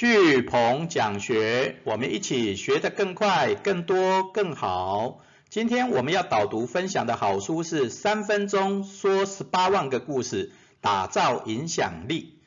巨鹏讲学，我们一起学得更快、更多、更好。今天我们要导读分享的好书是《三分钟说十八万个故事，打造影响力》。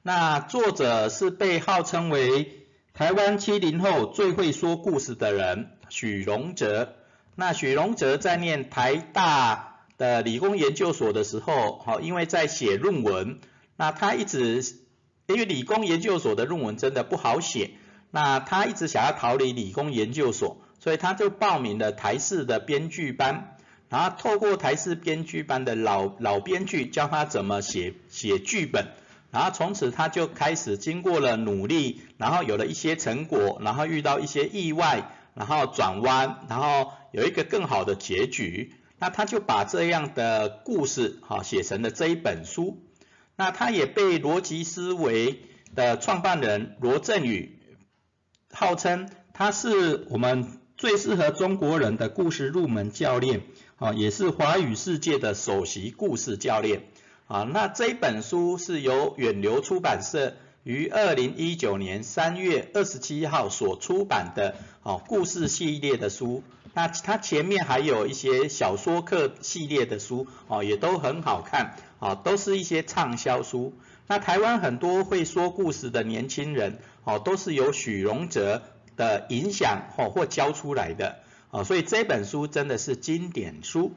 那作者是被号称为台湾七零后最会说故事的人许荣哲。那许荣哲在念台大的理工研究所的时候，好，因为在写论文，那他一直。因为理工研究所的论文真的不好写，那他一直想要逃离理工研究所，所以他就报名了台视的编剧班，然后透过台视编剧班的老老编剧教他怎么写写剧本，然后从此他就开始经过了努力，然后有了一些成果，然后遇到一些意外，然后转弯，然后有一个更好的结局，那他就把这样的故事哈写成了这一本书。那他也被逻辑思维的创办人罗振宇号称他是我们最适合中国人的故事入门教练啊，也是华语世界的首席故事教练啊。那这本书是由远流出版社于二零一九年三月二十七号所出版的哦故事系列的书。那它前面还有一些小说课系列的书哦，也都很好看。啊，都是一些畅销书。那台湾很多会说故事的年轻人，哦，都是由许荣哲的影响哦或教出来的。哦，所以这本书真的是经典书。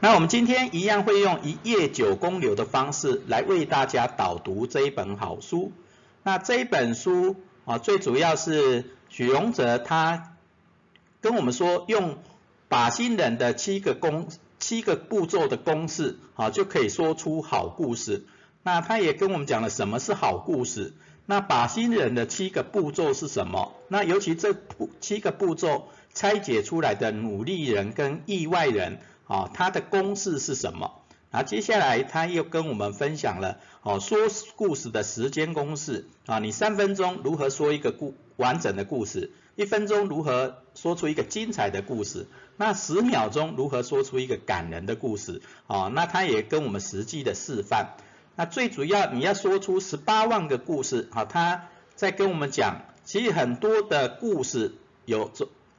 那我们今天一样会用一页九公流的方式来为大家导读这一本好书。那这一本书啊，最主要是许荣哲他跟我们说，用把新人的七个公。七个步骤的公式，好就可以说出好故事。那他也跟我们讲了什么是好故事。那把新人的七个步骤是什么？那尤其这步七个步骤拆解出来的努力人跟意外人，啊，他的公式是什么？啊，接下来他又跟我们分享了，哦，说故事的时间公式，啊，你三分钟如何说一个故完整的故事？一分钟如何说出一个精彩的故事？那十秒钟如何说出一个感人的故事？哦，那他也跟我们实际的示范。那最主要你要说出十八万个故事，好，他在跟我们讲，其实很多的故事有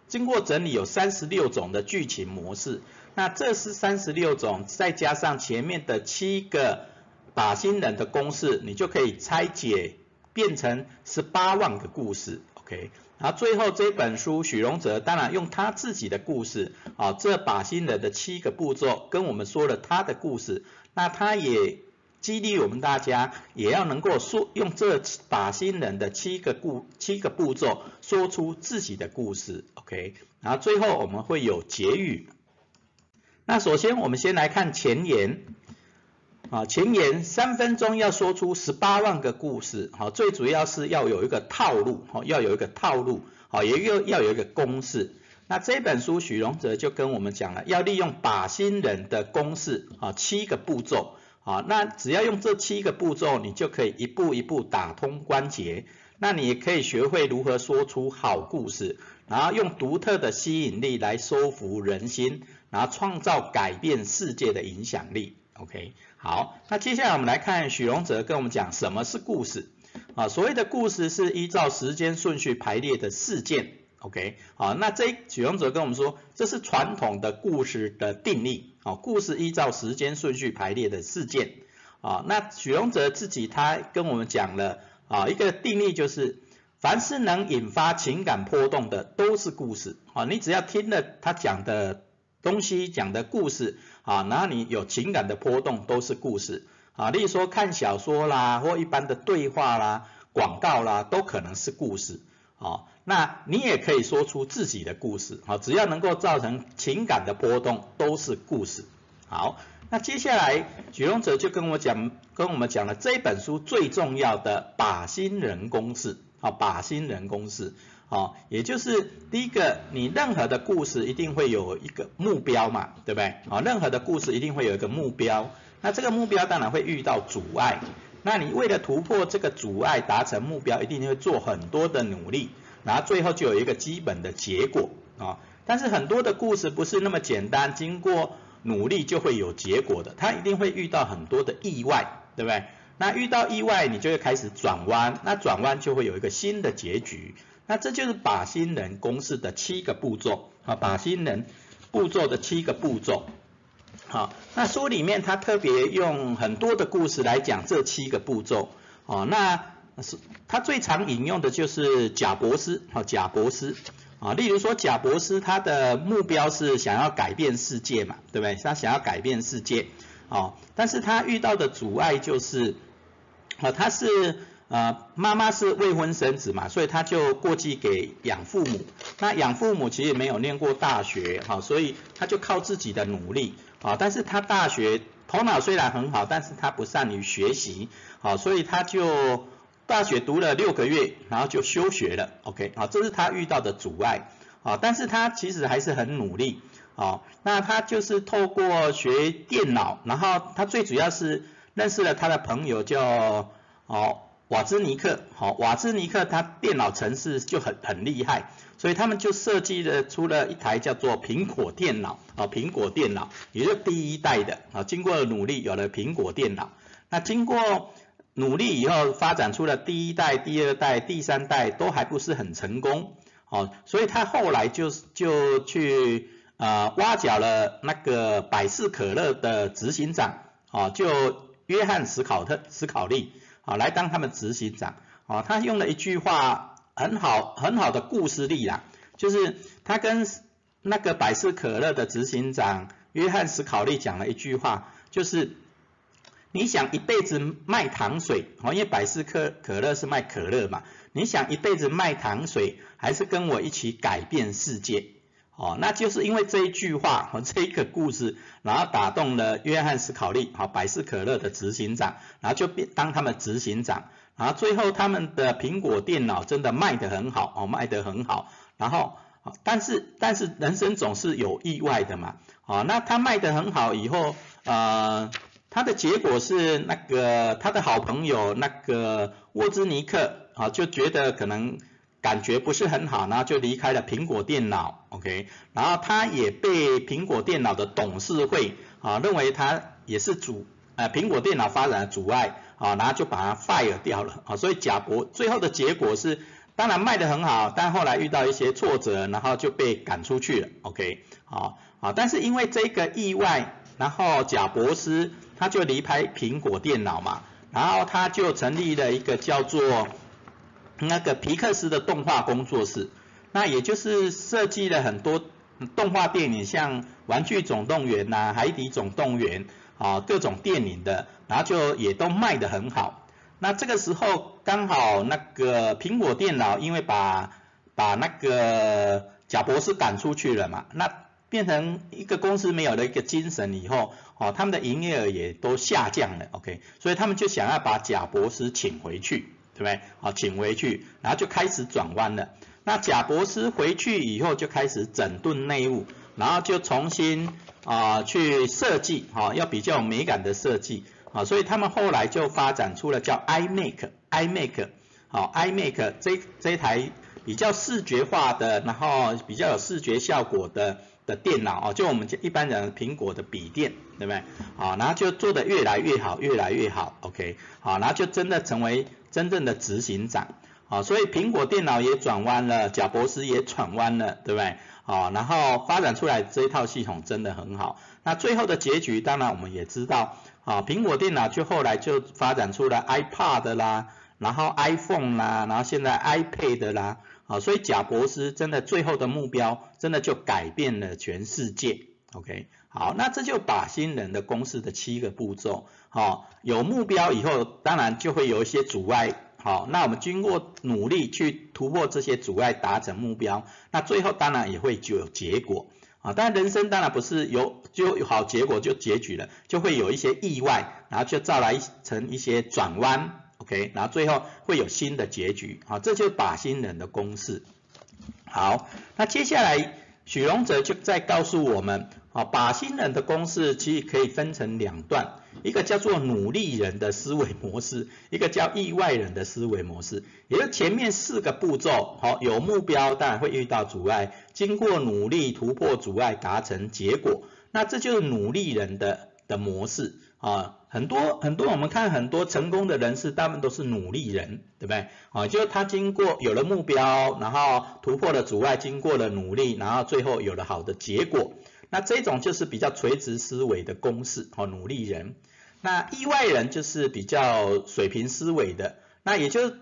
经过整理有三十六种的剧情模式。那这是三十六种，再加上前面的七个把新人的公式，你就可以拆解变成十八万个故事。OK。然后最后这本书，许荣哲当然用他自己的故事，啊，这把新人的七个步骤跟我们说了他的故事，那他也激励我们大家，也要能够说用这把新人的七个故七个步骤说出自己的故事，OK，然后最后我们会有结语。那首先我们先来看前言。啊，前言三分钟要说出十八万个故事，好，最主要是要有一个套路，好，要有一个套路，好，也要要有一个公式。那这本书许荣哲就跟我们讲了，要利用把新人的公式，啊，七个步骤，啊，那只要用这七个步骤，你就可以一步一步打通关节，那你也可以学会如何说出好故事，然后用独特的吸引力来收服人心，然后创造改变世界的影响力。OK，好，那接下来我们来看许荣哲跟我们讲什么是故事啊？所谓的故事是依照时间顺序排列的事件。OK，好，那这许荣哲跟我们说，这是传统的故事的定义。啊，故事依照时间顺序排列的事件。啊，那许荣哲自己他跟我们讲了啊一个定义，就是凡是能引发情感波动的都是故事。啊，你只要听了他讲的东西，讲的故事。啊，然后你有情感的波动都是故事啊，例如说看小说啦，或一般的对话啦、广告啦，都可能是故事啊。那你也可以说出自己的故事啊，只要能够造成情感的波动，都是故事。好，那接下来举龙哲就跟我讲，跟我们讲了这本书最重要的靶心人公式啊，靶心人公式。好，也就是第一个，你任何的故事一定会有一个目标嘛，对不对？好，任何的故事一定会有一个目标，那这个目标当然会遇到阻碍，那你为了突破这个阻碍，达成目标，一定会做很多的努力，然后最后就有一个基本的结果啊。但是很多的故事不是那么简单，经过努力就会有结果的，它一定会遇到很多的意外，对不对？那遇到意外，你就会开始转弯，那转弯就会有一个新的结局。那这就是靶心人公式的七个步骤啊，靶心人步骤的七个步骤。好，那书里面他特别用很多的故事来讲这七个步骤。哦，那是他最常引用的就是贾伯斯，好，贾伯斯。啊，例如说贾伯斯他的目标是想要改变世界嘛，对不对？他想要改变世界，哦，但是他遇到的阻碍就是，啊，他是呃妈妈是未婚生子嘛，所以他就过继给养父母。那养父母其实没有念过大学，哈，所以他就靠自己的努力，啊，但是他大学头脑虽然很好，但是他不善于学习，好，所以他就。大学读了六个月，然后就休学了，OK，好，这是他遇到的阻碍，啊，但是他其实还是很努力，啊，那他就是透过学电脑，然后他最主要是认识了他的朋友叫哦瓦兹尼克，好，瓦兹尼克他电脑程式就很很厉害，所以他们就设计了出了一台叫做苹果电脑，啊，苹果电脑也是第一代的，啊，经过努力有了苹果电脑，那经过。努力以后发展出了第一代、第二代、第三代都还不是很成功，哦，所以他后来就就去呃挖角了那个百事可乐的执行长，哦，就约翰史考特史考利，啊，来当他们执行长，啊，他用了一句话很好很好的故事力啦，就是他跟那个百事可乐的执行长约翰史考利讲了一句话，就是。你想一辈子卖糖水，哦，因为百事可可乐是卖可乐嘛。你想一辈子卖糖水，还是跟我一起改变世界？哦，那就是因为这一句话和这一个故事，然后打动了约翰斯考利，好，百事可乐的执行长，然后就变当他们执行长，然后最后他们的苹果电脑真的卖得很好，哦，卖得很好，然后，但是但是人生总是有意外的嘛，哦，那他卖得很好以后，呃。他的结果是那个他的好朋友那个沃兹尼克啊就觉得可能感觉不是很好，然后就离开了苹果电脑，OK，然后他也被苹果电脑的董事会啊认为他也是阻呃苹果电脑发展的阻碍啊，然后就把他 fire 掉了啊，所以贾博最后的结果是当然卖得很好，但后来遇到一些挫折，然后就被赶出去了，OK，好啊，但是因为这个意外，然后贾博斯。他就离开苹果电脑嘛，然后他就成立了一个叫做那个皮克斯的动画工作室，那也就是设计了很多动画电影，像《玩具总动员》呐，《海底总动员》啊，各种电影的，然后就也都卖得很好。那这个时候刚好那个苹果电脑因为把把那个贾博士赶出去了嘛，那。变成一个公司没有了一个精神以后，哦，他们的营业额也都下降了，OK，所以他们就想要把贾博士请回去，对不对？好，请回去，然后就开始转弯了。那贾博士回去以后就开始整顿内务，然后就重新啊去设计，哈，要比较美感的设计，啊，所以他们后来就发展出了叫 iMac，iMac，好，iMac 这这台比较视觉化的，然后比较有视觉效果的。的电脑哦，就我们一般人苹果的笔电，对不对？好，然后就做的越来越好，越来越好，OK，好，然后就真的成为真正的执行长，啊，所以苹果电脑也转弯了，贾博士也转弯了，对不对？好，然后发展出来这一套系统真的很好，那最后的结局当然我们也知道，啊，苹果电脑就后来就发展出了 iPad 啦，然后 iPhone 啦，然后现在 iPad 啦。好，所以贾博士真的最后的目标，真的就改变了全世界。OK，好，那这就把新人的公式的七个步骤。好，有目标以后，当然就会有一些阻碍。好，那我们经过努力去突破这些阻碍，达成目标，那最后当然也会就有结果。啊，但人生当然不是有就有好结果就结局了，就会有一些意外，然后就造来成一些转弯。OK，然后最后会有新的结局，好，这就是靶心人的公式。好，那接下来许荣哲就再告诉我们，啊，靶心人的公式其实可以分成两段，一个叫做努力人的思维模式，一个叫意外人的思维模式。也就前面四个步骤，好，有目标当然会遇到阻碍，经过努力突破阻碍达成结果，那这就是努力人的的模式。啊，很多很多我们看很多成功的人士，大部分都是努力人，对不对？啊，就是他经过有了目标，然后突破了阻碍，经过了努力，然后最后有了好的结果。那这种就是比较垂直思维的公式，哦，努力人。那意外人就是比较水平思维的，那也就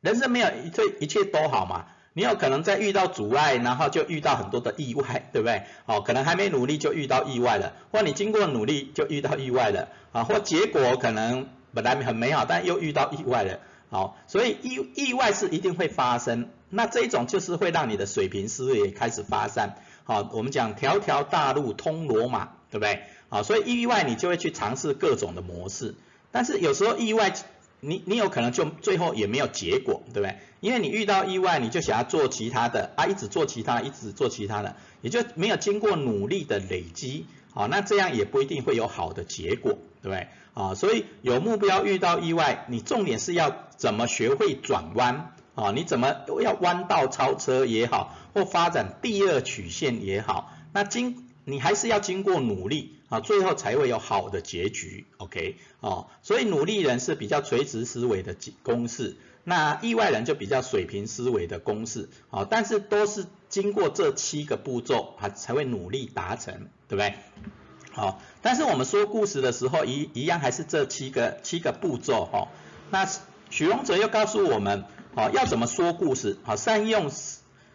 人生没有一切一切都好嘛。你有可能在遇到阻碍，然后就遇到很多的意外，对不对？哦，可能还没努力就遇到意外了，或你经过努力就遇到意外了，啊，或结果可能本来很美好，但又遇到意外了，好，所以意意外是一定会发生。那这一种就是会让你的水平思维开始发散，好，我们讲条条大路通罗马，对不对？好，所以意外你就会去尝试各种的模式，但是有时候意外。你你有可能就最后也没有结果，对不对？因为你遇到意外，你就想要做其他的啊，一直做其他，一直做其他的，也就没有经过努力的累积，啊，那这样也不一定会有好的结果，对不对？啊，所以有目标遇到意外，你重点是要怎么学会转弯，啊，你怎么要弯道超车也好，或发展第二曲线也好，那经你还是要经过努力。啊，最后才会有好的结局，OK，哦，所以努力人是比较垂直思维的公式，那意外人就比较水平思维的公式，啊，但是都是经过这七个步骤啊才会努力达成，对不对？好，但是我们说故事的时候一一样还是这七个七个步骤，哈，那许荣哲又告诉我们，好，要怎么说故事，好，善用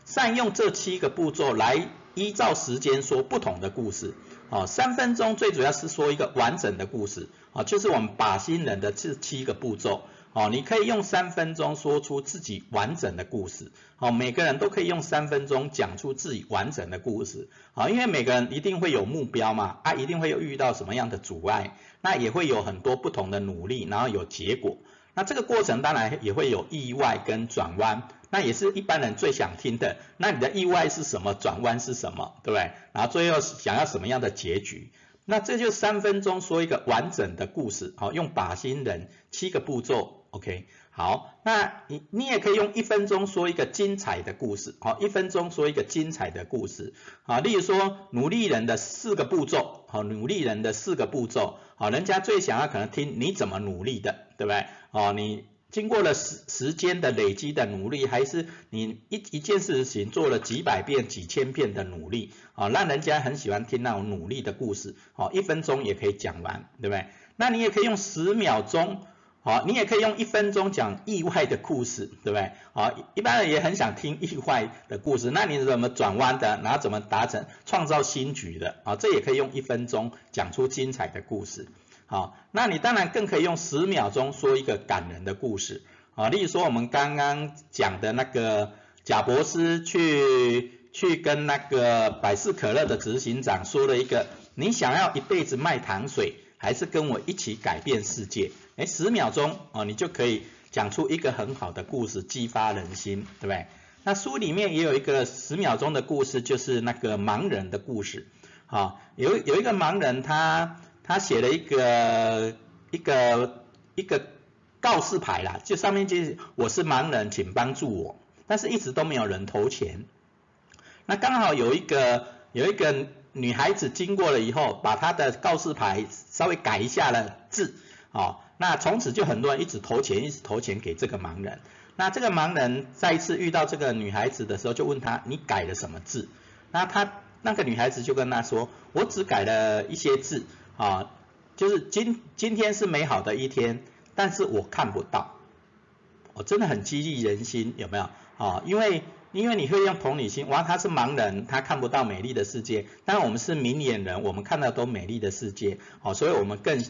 善用这七个步骤来依照时间说不同的故事。哦，三分钟最主要是说一个完整的故事，啊，就是我们把新人的这七个步骤，哦，你可以用三分钟说出自己完整的故事，哦，每个人都可以用三分钟讲出自己完整的故事，啊，因为每个人一定会有目标嘛，啊，一定会有遇到什么样的阻碍，那也会有很多不同的努力，然后有结果，那这个过程当然也会有意外跟转弯。那也是一般人最想听的。那你的意外是什么？转弯是什么？对不对？然后最后想要什么样的结局？那这就三分钟说一个完整的故事，好，用靶心人七个步骤，OK。好，那你你也可以用一分钟说一个精彩的故事，好，一分钟说一个精彩的故事，啊，例如说努力人的四个步骤，好，努力人的四个步骤，好，人家最想要可能听你怎么努力的，对不对？哦，你。经过了时时间的累积的努力，还是你一一件事情做了几百遍、几千遍的努力，啊，让人家很喜欢听那种努力的故事，哦，一分钟也可以讲完，对不对？那你也可以用十秒钟，好，你也可以用一分钟讲意外的故事，对不对？好，一般人也很想听意外的故事，那你怎么转弯的？然后怎么达成创造新局的？啊，这也可以用一分钟讲出精彩的故事。好，那你当然更可以用十秒钟说一个感人的故事啊，例如说我们刚刚讲的那个贾博士去去跟那个百事可乐的执行长说了一个，你想要一辈子卖糖水，还是跟我一起改变世界？哎，十秒钟啊，你就可以讲出一个很好的故事，激发人心，对不对？那书里面也有一个十秒钟的故事，就是那个盲人的故事，好，有有一个盲人他。他写了一个一个一个告示牌啦，就上面就是我是盲人，请帮助我，但是一直都没有人投钱。那刚好有一个有一个女孩子经过了以后，把她的告示牌稍微改一下了字，哦，那从此就很多人一直投钱，一直投钱给这个盲人。那这个盲人再一次遇到这个女孩子的时候，就问她你改了什么字？那他那个女孩子就跟他说，我只改了一些字。啊，就是今今天是美好的一天，但是我看不到，我真的很激励人心，有没有？啊，因为因为你会用同理心，哇，他是盲人，他看不到美丽的世界，但我们是明眼人，我们看到都美丽的世界，哦，所以我们更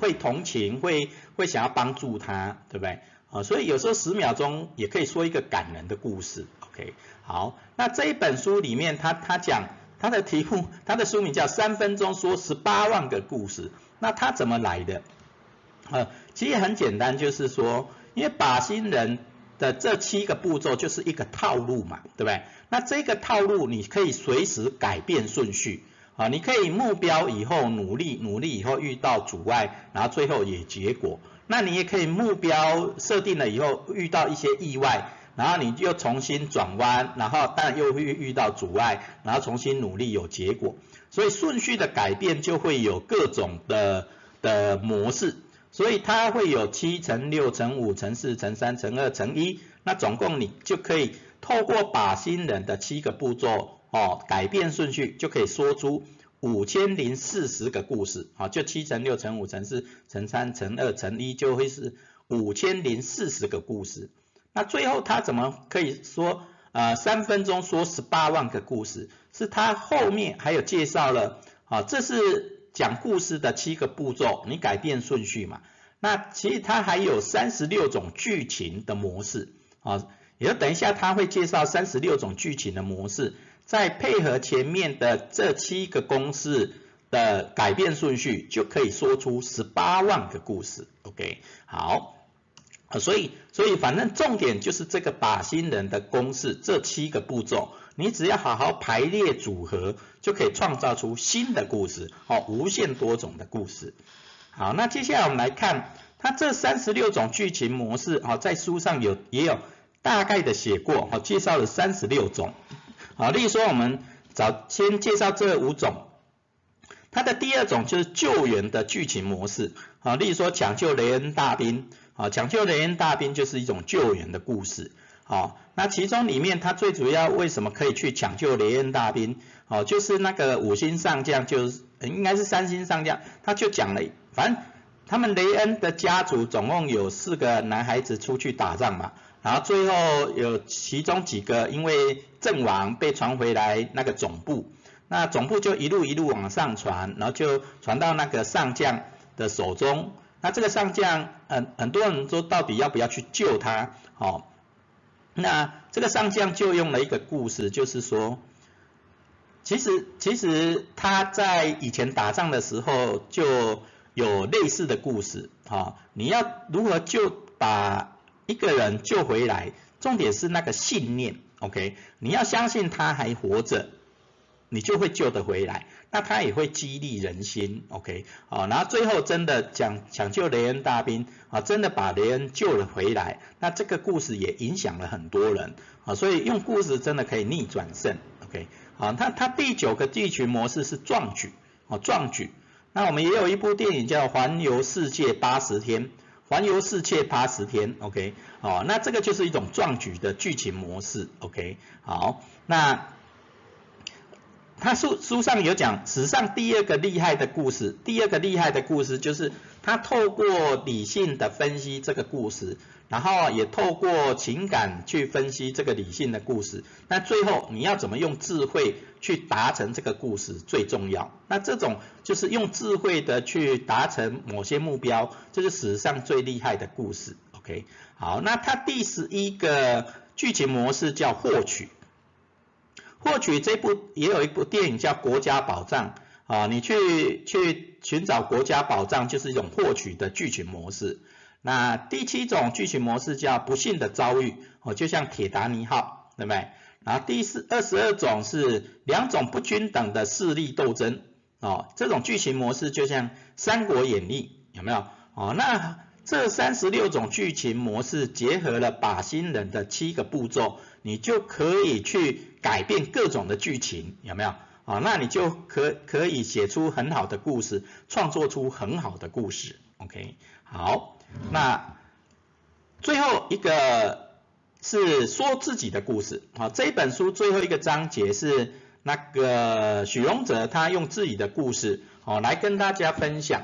会同情，会会想要帮助他，对不对？啊，所以有时候十秒钟也可以说一个感人的故事，OK，好，那这一本书里面，他他讲。他的题目，他的书名叫《三分钟说十八万个故事》。那他怎么来的？呃，其实很简单，就是说，因为把心人的这七个步骤就是一个套路嘛，对不对？那这个套路你可以随时改变顺序啊，你可以目标以后努力，努力以后遇到阻碍，然后最后也结果。那你也可以目标设定了以后遇到一些意外。然后你又重新转弯，然后但又会遇到阻碍，然后重新努力有结果，所以顺序的改变就会有各种的的模式，所以它会有七乘六乘五乘四乘三乘二乘一，那总共你就可以透过把新人的七个步骤哦，改变顺序就可以说出五千零四十个故事，啊，就七乘六乘五乘四乘三乘二乘一就会是五千零四十个故事。那最后他怎么可以说呃三分钟说十八万个故事？是他后面还有介绍了，啊，这是讲故事的七个步骤，你改变顺序嘛。那其实它还有三十六种剧情的模式，啊，也就等一下他会介绍三十六种剧情的模式，再配合前面的这七个公式的改变顺序，就可以说出十八万个故事。OK，好。啊，所以，所以反正重点就是这个靶心人的公式，这七个步骤，你只要好好排列组合，就可以创造出新的故事，哦，无限多种的故事。好，那接下来我们来看，它这三十六种剧情模式，啊，在书上有也有大概的写过，哦，介绍了三十六种。好，例如说我们早先介绍这五种，它的第二种就是救援的剧情模式，啊，例如说抢救雷恩大兵。啊，抢救雷恩大兵就是一种救援的故事。好，那其中里面他最主要为什么可以去抢救雷恩大兵？哦，就是那个五星上将，就是应该是三星上将，他就讲了，反正他们雷恩的家族总共有四个男孩子出去打仗嘛，然后最后有其中几个因为阵亡被传回来那个总部，那总部就一路一路往上传，然后就传到那个上将的手中。那这个上将，很，很多人说到底要不要去救他？哦，那这个上将就用了一个故事，就是说，其实其实他在以前打仗的时候就有类似的故事，哈，你要如何救把一个人救回来？重点是那个信念，OK？你要相信他还活着。你就会救得回来，那他也会激励人心，OK，好，然后最后真的讲抢救雷恩大兵，啊，真的把雷恩救了回来，那这个故事也影响了很多人，啊，所以用故事真的可以逆转胜，OK，好，他他第九个剧情模式是壮举，哦，壮举，那我们也有一部电影叫《环游世界八十天》，环游世界八十天，OK，哦，那这个就是一种壮举的剧情模式，OK，好，那。他书书上有讲史上第二个厉害的故事，第二个厉害的故事就是他透过理性的分析这个故事，然后也透过情感去分析这个理性的故事。那最后你要怎么用智慧去达成这个故事最重要。那这种就是用智慧的去达成某些目标，这是史上最厉害的故事。OK，好，那它第十一个剧情模式叫获取。获取这部也有一部电影叫《国家宝藏》啊，你去去寻找国家宝藏就是一种获取的剧情模式。那第七种剧情模式叫不幸的遭遇哦，就像铁达尼号，对不对？然后第四二十二种是两种不均等的势力斗争哦，这种剧情模式就像《三国演义》，有没有？哦，那这三十六种剧情模式结合了靶心人的七个步骤。你就可以去改变各种的剧情，有没有？啊，那你就可可以写出很好的故事，创作出很好的故事。OK，好，那最后一个是说自己的故事。啊，这本书最后一个章节是那个许荣哲他用自己的故事，哦，来跟大家分享，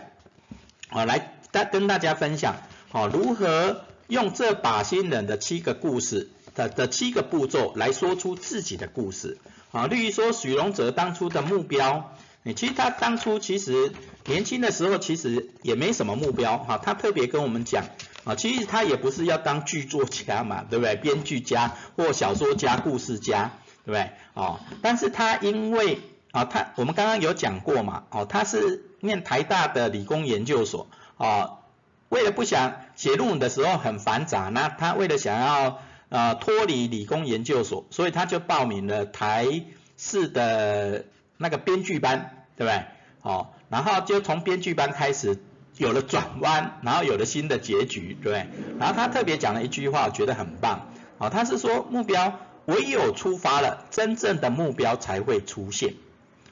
啊，来跟大家分享，哦，如何用这把新人的七个故事。的的七个步骤来说出自己的故事啊，例如说许荣哲当初的目标，你其实他当初其实年轻的时候其实也没什么目标哈，他特别跟我们讲啊，其实他也不是要当剧作家嘛，对不对？编剧家或小说家、故事家，对不对？哦，但是他因为啊，他我们刚刚有讲过嘛，哦，他是念台大的理工研究所啊，为了不想写论文的时候很繁杂，那他为了想要呃，脱离理工研究所，所以他就报名了台式的那个编剧班，对不对？哦，然后就从编剧班开始有了转弯，然后有了新的结局，对不对？然后他特别讲了一句话，我觉得很棒，哦，他是说目标唯有出发了，真正的目标才会出现，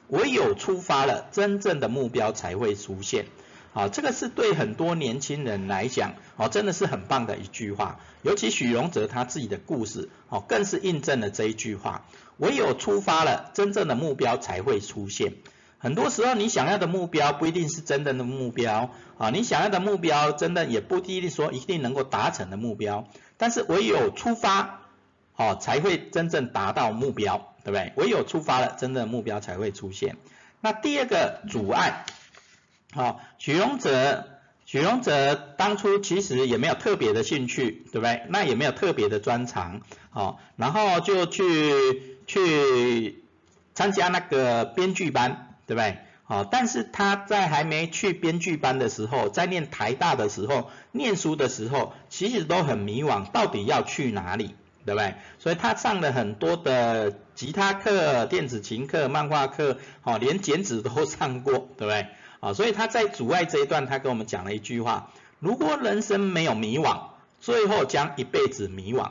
唯有出发了，真正的目标才会出现。啊，这个是对很多年轻人来讲，哦，真的是很棒的一句话。尤其许荣哲他自己的故事，哦，更是印证了这一句话。唯有出发了，真正的目标才会出现。很多时候，你想要的目标不一定是真正的目标，啊，你想要的目标真的也不一定说一定能够达成的目标。但是唯有出发，哦，才会真正达到目标，对不对？唯有出发了，真正的目标才会出现。那第二个阻碍，好，许荣哲，许荣哲当初其实也没有特别的兴趣，对不对？那也没有特别的专长，好，然后就去去参加那个编剧班，对不对？好，但是他在还没去编剧班的时候，在念台大的时候，念书的时候，其实都很迷惘，到底要去哪里？对不对？所以他上了很多的吉他课、电子琴课、漫画课，哦，连剪纸都上过，对不对？啊，所以他在阻碍这一段，他跟我们讲了一句话：如果人生没有迷惘，最后将一辈子迷惘。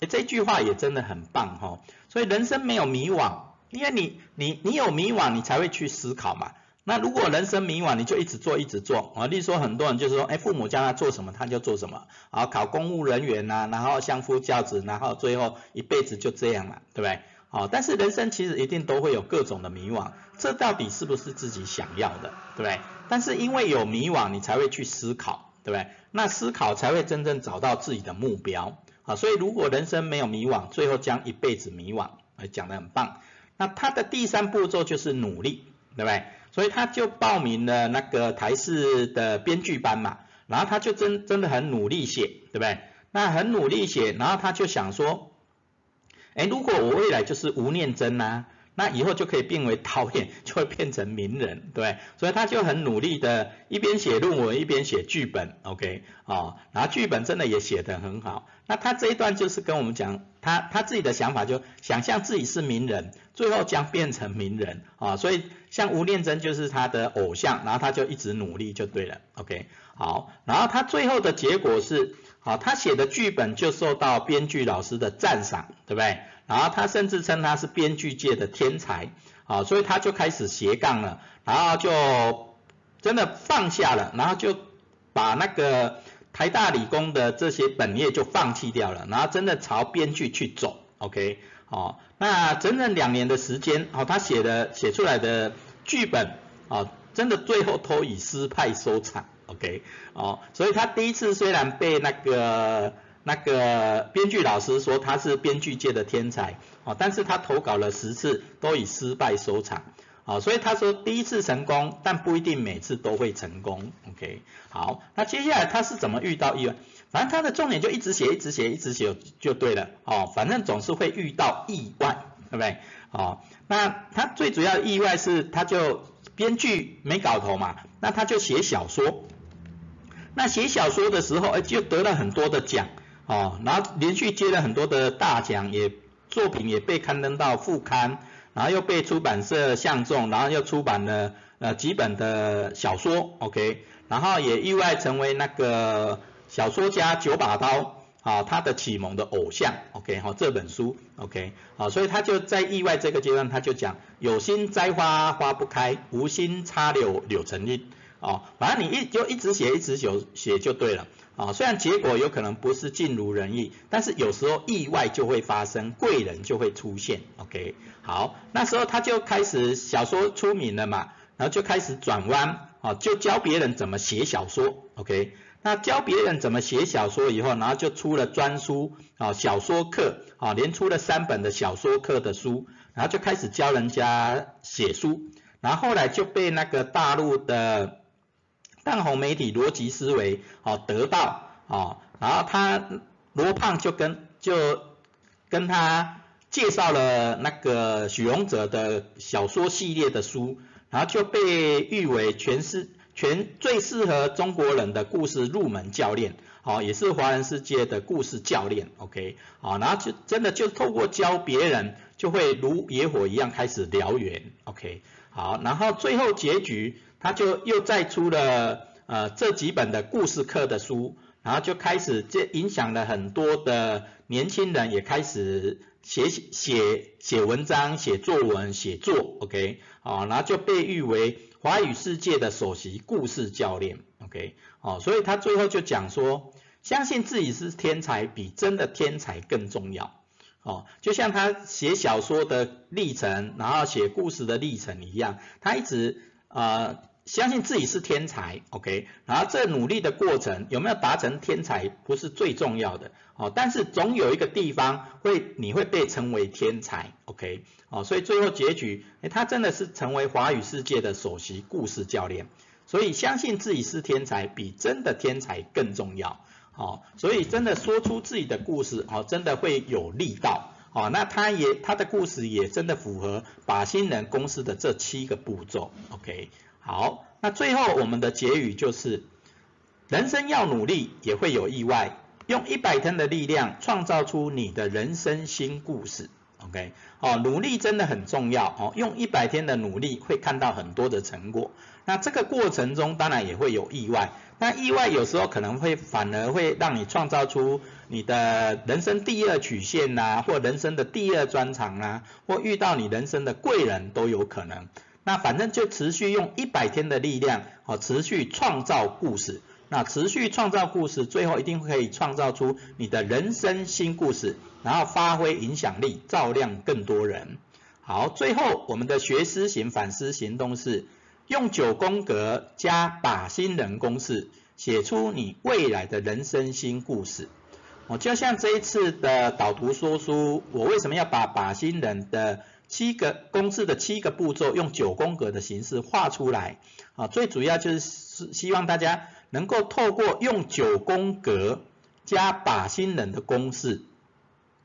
哎，这句话也真的很棒哈。所以人生没有迷惘，因为你你你有迷惘，你才会去思考嘛。那如果人生迷惘，你就一直做一直做啊。例如说，很多人就是说，哎，父母叫他做什么，他就做什么，啊，考公务人员呐，然后相夫教子，然后最后一辈子就这样了，对不对？好，但是人生其实一定都会有各种的迷惘，这到底是不是自己想要的，对不对？但是因为有迷惘，你才会去思考，对不对？那思考才会真正找到自己的目标，啊，所以如果人生没有迷惘，最后将一辈子迷惘，讲得很棒。那他的第三步骤就是努力，对不对？所以他就报名了那个台视的编剧班嘛，然后他就真真的很努力写，对不对？那很努力写，然后他就想说，哎，如果我未来就是吴念真呐。那以后就可以变为导演，就会变成名人，对所以他就很努力的，一边写论文一边写剧本，OK，啊，然后剧本真的也写得很好。那他这一段就是跟我们讲，他他自己的想法就想象自己是名人，最后将变成名人，啊，所以像吴念真就是他的偶像，然后他就一直努力就对了，OK，好，然后他最后的结果是，好，他写的剧本就受到编剧老师的赞赏，对不对？然后他甚至称他是编剧界的天才，啊，所以他就开始斜杠了，然后就真的放下了，然后就把那个台大理工的这些本业就放弃掉了，然后真的朝编剧去走，OK，哦，那整整两年的时间，哦，他写的写出来的剧本，啊，真的最后都以失败收场，OK，哦，所以他第一次虽然被那个。那个编剧老师说他是编剧界的天才，哦，但是他投稿了十次都以失败收场，哦，所以他说第一次成功，但不一定每次都会成功，OK，好，那接下来他是怎么遇到意外？反正他的重点就一直写，一直写，一直写就对了，哦，反正总是会遇到意外，对不对？哦，那他最主要意外是他就编剧没搞头嘛，那他就写小说，那写小说的时候，哎，就得了很多的奖。哦，然后连续接了很多的大奖，也作品也被刊登到副刊，然后又被出版社相中，然后又出版了呃几本的小说，OK，然后也意外成为那个小说家九把刀啊他的启蒙的偶像，OK，好这本书，OK，好，所以他就在意外这个阶段，他就讲有心栽花花不开，无心插柳柳成荫，哦，反正你一就一直写一直写写就对了。啊，虽然结果有可能不是尽如人意，但是有时候意外就会发生，贵人就会出现。OK，好，那时候他就开始小说出名了嘛，然后就开始转弯，啊，就教别人怎么写小说。OK，那教别人怎么写小说以后，然后就出了专书，啊，小说课，啊，连出了三本的小说课的书，然后就开始教人家写书，然后后来就被那个大陆的。当红媒体逻辑思维，哦，得到，哦，然后他罗胖就跟就跟他介绍了那个许荣哲的小说系列的书，然后就被誉为全是全最适合中国人的故事入门教练，好，也是华人世界的故事教练，OK，好，然后就真的就透过教别人，就会如野火一样开始燎原，OK，好，然后最后结局。他就又再出了呃这几本的故事课的书，然后就开始这影响了很多的年轻人，也开始写写写文章、写作文、写作，OK，哦，然后就被誉为华语世界的首席故事教练。OK，哦，所以他最后就讲说，相信自己是天才比真的天才更重要。哦，就像他写小说的历程，然后写故事的历程一样，他一直呃相信自己是天才，OK，然后这努力的过程有没有达成天才不是最重要的，哦，但是总有一个地方会你会被称为天才，OK，哦，所以最后结局，哎，他真的是成为华语世界的首席故事教练，所以相信自己是天才比真的天才更重要。哦，所以真的说出自己的故事，哦，真的会有力道，哦，那他也他的故事也真的符合把新人公司的这七个步骤，OK，好，那最后我们的结语就是，人生要努力也会有意外，用一百天的力量创造出你的人生新故事，OK，哦，努力真的很重要，哦，用一百天的努力会看到很多的成果，那这个过程中当然也会有意外。那意外有时候可能会反而会让你创造出你的人生第二曲线呐，或人生的第二专长啊，或遇到你人生的贵人都有可能。那反正就持续用一百天的力量，哦，持续创造故事。那持续创造故事，最后一定可以创造出你的人生新故事，然后发挥影响力，照亮更多人。好，最后我们的学思行反思行动是。用九宫格加把新人公式，写出你未来的人生新故事。哦，就像这一次的导读说书，我为什么要把把新人的七个公式的七个步骤用九宫格的形式画出来？啊，最主要就是是希望大家能够透过用九宫格加把新人的公式，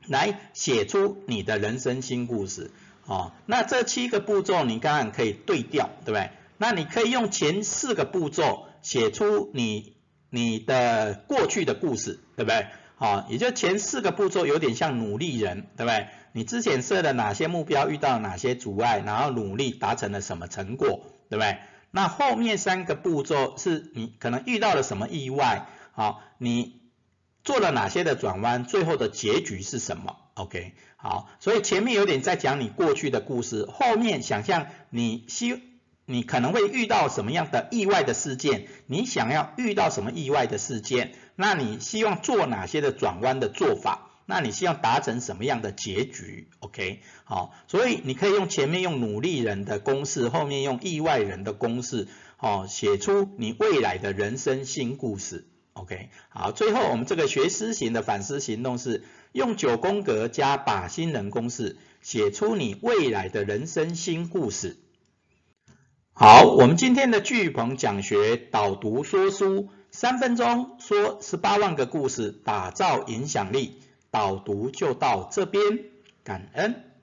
来写出你的人生新故事。啊，那这七个步骤你当然可以对调，对不对？那你可以用前四个步骤写出你你的过去的故事，对不对？好，也就前四个步骤有点像努力人，对不对？你之前设的哪些目标，遇到哪些阻碍，然后努力达成了什么成果，对不对？那后面三个步骤是你可能遇到了什么意外，好，你做了哪些的转弯，最后的结局是什么？OK，好，所以前面有点在讲你过去的故事，后面想象你希。你可能会遇到什么样的意外的事件？你想要遇到什么意外的事件？那你希望做哪些的转弯的做法？那你希望达成什么样的结局？OK，好，所以你可以用前面用努力人的公式，后面用意外人的公式，哦，写出你未来的人生新故事。OK，好，最后我们这个学思型的反思行动是用九宫格加把新人公式，写出你未来的人生新故事。好，我们今天的巨鹏讲学导读说书，三分钟说十八万个故事，打造影响力，导读就到这边，感恩。